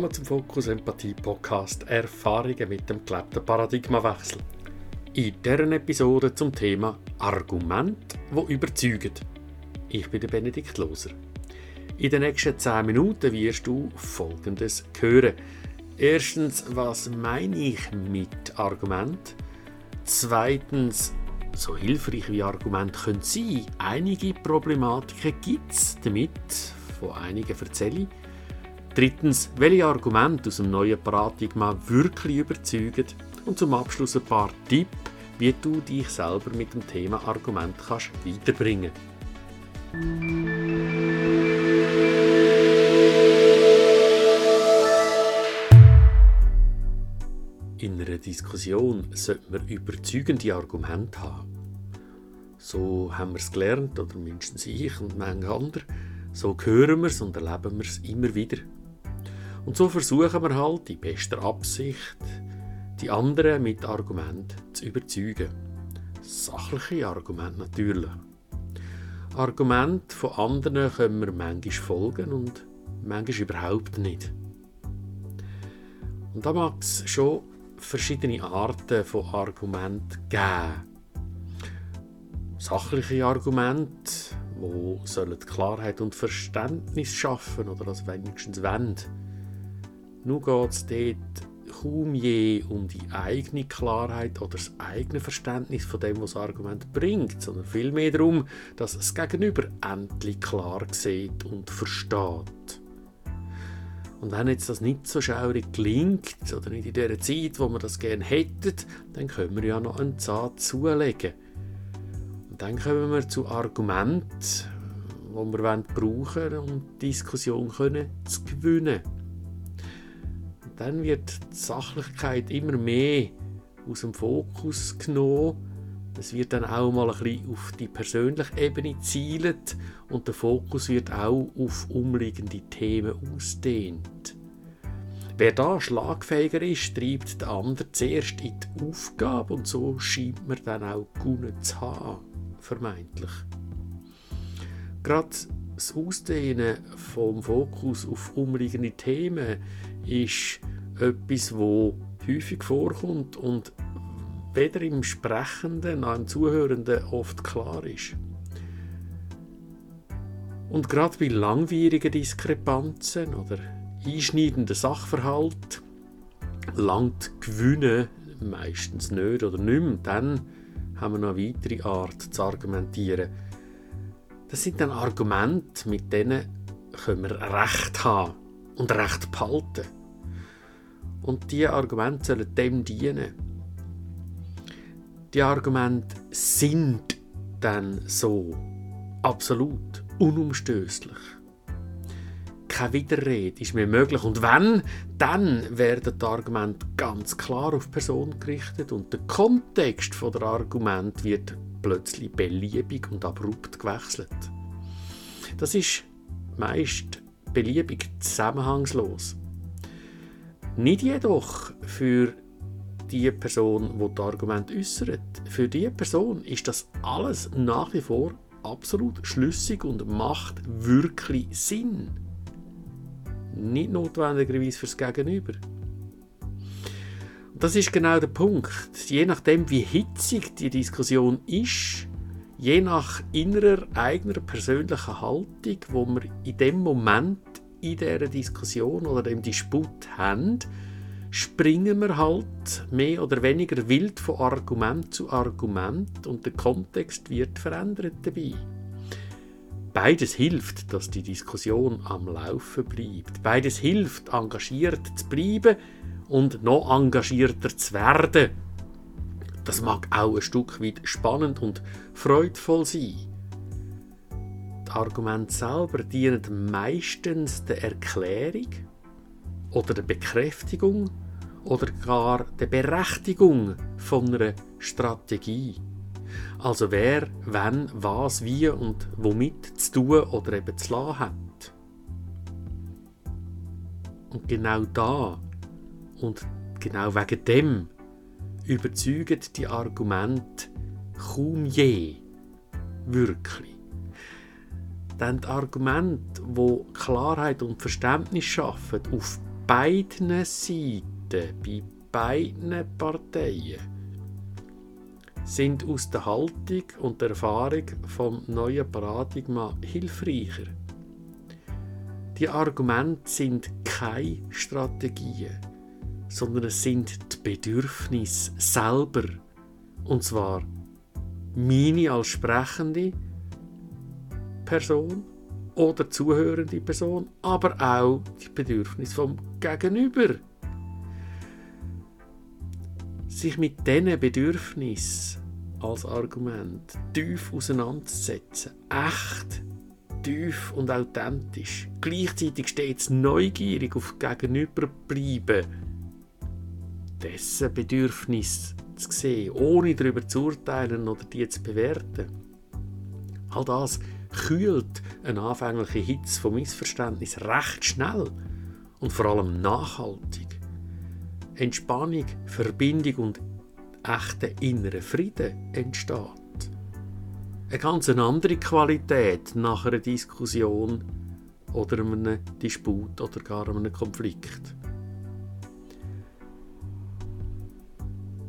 Willkommen zum Fokus Empathie Podcast Erfahrungen mit dem gelebten Paradigmawechsel. In dieser Episode zum Thema Argument, wo überzeugen. Ich bin der Benedikt Loser. In den nächsten 10 Minuten wirst du Folgendes hören. Erstens, was meine ich mit Argument? Zweitens, so hilfreich wie Argument können sein, einige Problematiken gibt es damit, von einigen erzähle ich. Drittens, welche Argumente aus dem neuen Paradigma wirklich überzeugen. Und zum Abschluss ein paar Tipps, wie du dich selber mit dem Thema Argument kannst weiterbringen In einer Diskussion sollte man überzeugende Argumente haben. So haben wir es gelernt, oder mindestens ich und manche andere. So hören wir es und erleben wir es immer wieder. Und so versuchen wir halt in bester Absicht, die anderen mit Argumenten zu überzeugen. Sachliche Argumente natürlich. Argumente von anderen können wir manchmal folgen und manchmal überhaupt nicht. Und da mag es schon verschiedene Arten von Argumenten geben. Sachliche Argumente, sollen Klarheit und Verständnis schaffen oder das wenigstens wollen. Nur geht es dort kaum je um die eigene Klarheit oder das eigene Verständnis von dem, was das Argument bringt, sondern vielmehr darum, dass das Gegenüber endlich klar sieht und versteht. Und wenn jetzt das nicht so schaurig gelingt oder nicht in der Zeit, wo wir das gerne hätten, dann können wir ja noch einen Zahn zulegen. Und dann kommen wir zu Argumenten, die wir brauchen, um die Diskussion zu gewinnen dann wird die Sachlichkeit immer mehr aus dem Fokus genommen. Es wird dann auch mal ein bisschen auf die persönliche Ebene zielt und der Fokus wird auch auf umliegende Themen ausdehnt. Wer da schlagfähiger ist, treibt der andere zuerst in die Aufgabe und so scheint man dann auch gewonnen zu haben, vermeintlich. Gerade das Ausdehnen vom Fokus auf umliegende Themen ist etwas, wo häufig vorkommt und weder im Sprechenden noch im Zuhörenden oft klar ist. Und gerade bei langwierigen Diskrepanzen oder einschneidenden Sachverhalt langt Gewinnen meistens nicht oder nicht mehr. Dann haben wir noch eine weitere Art zu argumentieren. Das sind dann Argumente, mit denen können wir Recht haben und Recht behalten. Und diese Argumente sollen dem dienen. Die Argumente sind dann so absolut unumstößlich. Keine Widerrede ist mehr möglich. Und wenn, dann werden die Argumente ganz klar auf Person gerichtet und der Kontext der Argument wird plötzlich beliebig und abrupt gewechselt. Das ist meist beliebig zusammenhangslos. Nicht jedoch für die Person, die das Argument äußert. Für die Person ist das alles nach wie vor absolut schlüssig und macht wirklich Sinn. Nicht notwendigerweise fürs Gegenüber. Das ist genau der Punkt. Je nachdem, wie hitzig die Diskussion ist, je nach innerer eigener persönlicher Haltung, wo man in dem Moment in dieser Diskussion oder dem Disput haben, springen wir halt mehr oder weniger wild von Argument zu Argument und der Kontext wird verändert dabei. Beides hilft, dass die Diskussion am Laufen bleibt. Beides hilft, engagiert zu bleiben und noch engagierter zu werden. Das mag auch ein Stück weit spannend und freudvoll sein. Argumente selber dienen meistens der Erklärung oder der Bekräftigung oder gar der Berechtigung von einer Strategie. Also wer, wenn, was, wie und womit zu tun oder eben zu lassen hat. Und genau da und genau wegen dem überzeugen die Argumente kaum je wirklich. Denn die Argumente, die Klarheit und Verständnis schaffen, auf beiden Seiten, bei beiden Parteien, sind aus der Haltung und der Erfahrung vom neuen Paradigma hilfreicher. Die Argumente sind keine Strategien, sondern es sind die Bedürfnisse selber. Und zwar meine als sprechende Person oder zuhörende Person, aber auch die Bedürfnisse vom Gegenüber. Sich mit diesen Bedürfnissen als Argument tief auseinanderzusetzen, echt, tief und authentisch, gleichzeitig stets neugierig auf Gegenüber bleiben, dessen Bedürfnis zu sehen, ohne darüber zu urteilen oder die zu bewerten. All das kühlt eine anfängliche Hitze von Missverständnis recht schnell und vor allem nachhaltig. Entspannung, Verbindung und echter innerer Frieden entsteht. Eine ganz andere Qualität nach einer Diskussion oder einem Disput oder gar einem Konflikt.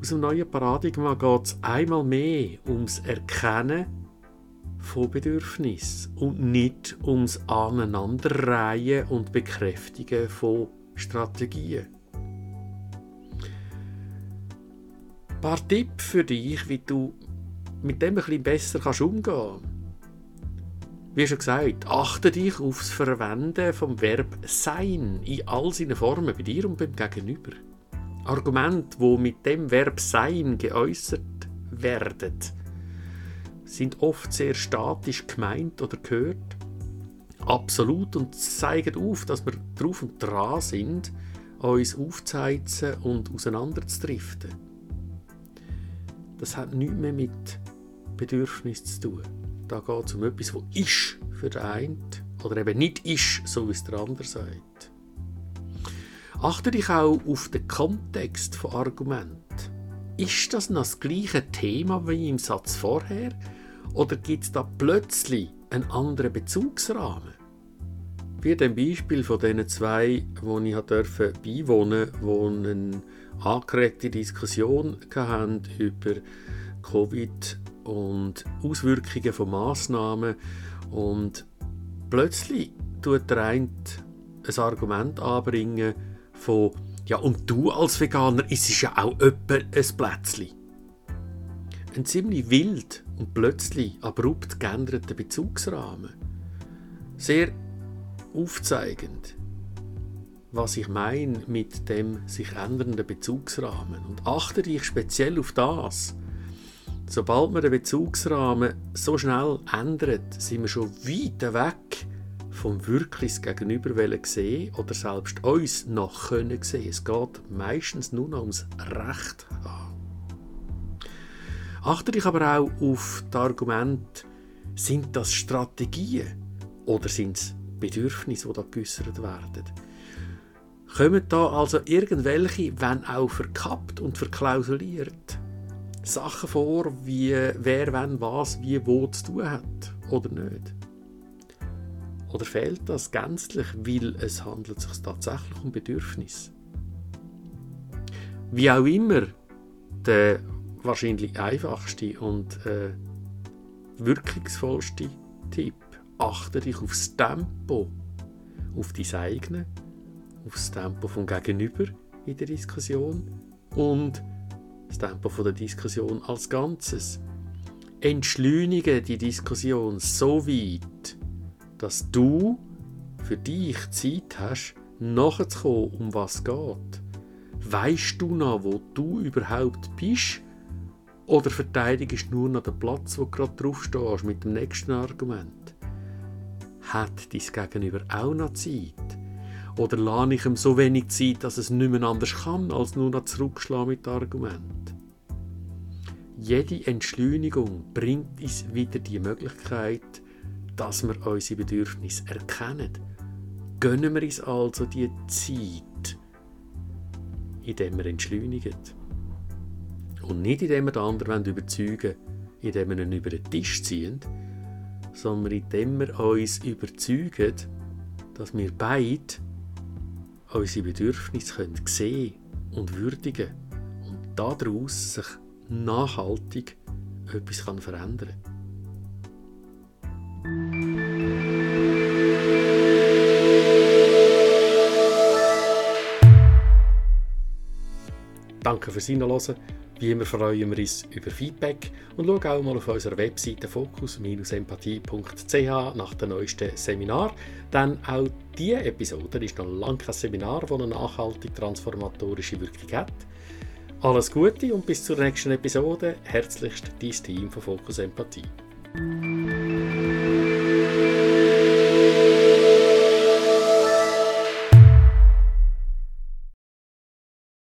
Aus dem neuen Paradigma geht es einmal mehr ums Erkennen von Bedürfnissen und nicht ums Aneinanderreihen und Bekräftigen von Strategien. Ein paar Tipps für dich, wie du mit dem bisschen besser umgehen kannst. Wie schon gesagt, achte dich auf das Verwenden vom Verb sein in all seinen Formen bei dir und beim Gegenüber. Argumente, wo mit dem Verb sein geäußert werden, sind oft sehr statisch gemeint oder gehört. Absolut und zeigen auf, dass wir drauf und dran sind, uns aufzuheizen und auseinanderzudriften. Das hat nichts mehr mit Bedürfnis zu tun. Da geht es um etwas, was ist für den einen oder eben nicht ist, so wie es der andere sagt. Achte dich auch auf den Kontext von Argument. Ist das noch das gleiche Thema wie im Satz vorher oder gibt es da plötzlich einen anderen Bezugsrahmen? Wie dem Beispiel von diesen zwei, wo ich durfte beiwohnen durfte, die eine angeregte Diskussion hatten über Covid und Auswirkungen von Massnahmen und plötzlich tut der eine ein Argument anbringen von ja und du als Veganer isst ja auch öppe ein Plätzchen. Ein ziemlich wild und plötzlich abrupt geänderter Bezugsrahmen. Sehr aufzeigend, was ich meine mit dem sich ändernden Bezugsrahmen. Und achte dich speziell auf das, Sobald man den Bezugsrahmen so schnell ändert, sind wir schon weit weg vom wirkliches Gegenüber sehen oder selbst uns noch können sehen. Es geht meistens nur noch ums Recht haben. Achte dich aber auch auf das Argument, sind das Strategien oder sind es Bedürfnisse, die da geäußert werden? Kommen da also irgendwelche, wenn auch verkappt und verklausuliert, Sachen vor, wie wer, wenn, was, wie, wo zu tun hat oder nicht? Oder fehlt das gänzlich, weil es handelt sich tatsächlich um Bedürfnis? Wie auch immer, der wahrscheinlich einfachste und äh, wirkungsvollste Tipp, achte dich aufs Tempo, auf dein eigene, aufs Tempo vom Gegenüber in der Diskussion und das Tempo der Diskussion als Ganzes. Entschleunige die Diskussion so weit, dass du für dich Zeit hast, nachzukommen, um was es geht. Weißt du noch, wo du überhaupt bist? Oder verteidigst du nur noch den Platz, wo du gerade drauf stehst, mit dem nächsten Argument? Hat dein Gegenüber auch noch Zeit? Oder lade ich ihm so wenig Zeit, dass es nicht mehr anders kann, als nur noch zurückschlagen mit Argument? Jede Entschleunigung bringt uns wieder die Möglichkeit, dass wir unsere Bedürfnisse erkennen. Gönnen wir uns also die Zeit, indem wir entschleunigen. Und nicht indem wir den anderen überzeugen indem wir ihn über den Tisch ziehen, sondern indem wir uns überzeugen, dass wir beide unsere Bedürfnisse können sehen und würdigen und daraus sich nachhaltig etwas verändern kann. Danke fürs Hinhören. Wie immer freuen wir uns über Feedback und schauen auch mal auf unserer Webseite fokus-empathie.ch nach dem neuesten Seminar. Denn auch diese Episode ist noch lange kein Seminar, das eine nachhaltig transformatorische Wirkung hat. Alles Gute und bis zur nächsten Episode. Herzlichst dein Team von Fokus Empathie.